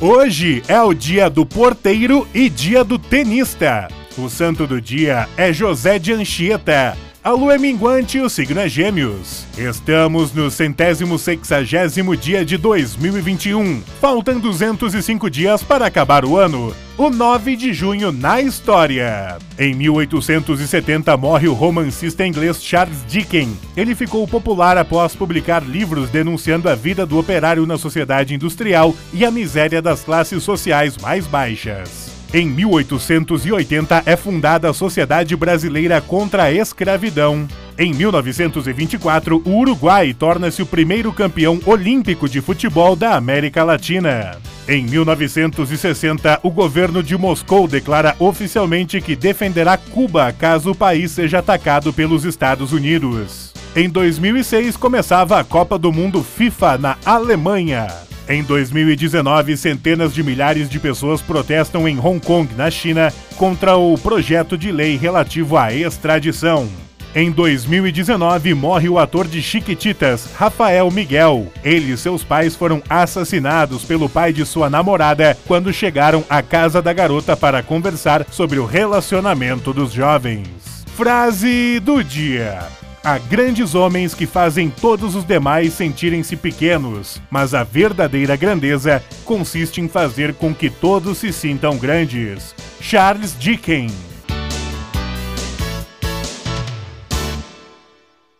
Hoje é o dia do porteiro e dia do tenista. O santo do dia é José de Anchieta. A lua é minguante e o signo é Gêmeos. Estamos no centésimo sexagésimo dia de 2021. Faltam 205 dias para acabar o ano. O 9 de junho na história. Em 1870 morre o romancista inglês Charles Dickens. Ele ficou popular após publicar livros denunciando a vida do operário na sociedade industrial e a miséria das classes sociais mais baixas. Em 1880 é fundada a Sociedade Brasileira contra a Escravidão. Em 1924, o Uruguai torna-se o primeiro campeão olímpico de futebol da América Latina. Em 1960, o governo de Moscou declara oficialmente que defenderá Cuba caso o país seja atacado pelos Estados Unidos. Em 2006, começava a Copa do Mundo FIFA na Alemanha. Em 2019, centenas de milhares de pessoas protestam em Hong Kong, na China, contra o projeto de lei relativo à extradição. Em 2019, morre o ator de Chiquititas, Rafael Miguel. Ele e seus pais foram assassinados pelo pai de sua namorada quando chegaram à casa da garota para conversar sobre o relacionamento dos jovens. Frase do dia: Há grandes homens que fazem todos os demais sentirem-se pequenos, mas a verdadeira grandeza consiste em fazer com que todos se sintam grandes. Charles Dickens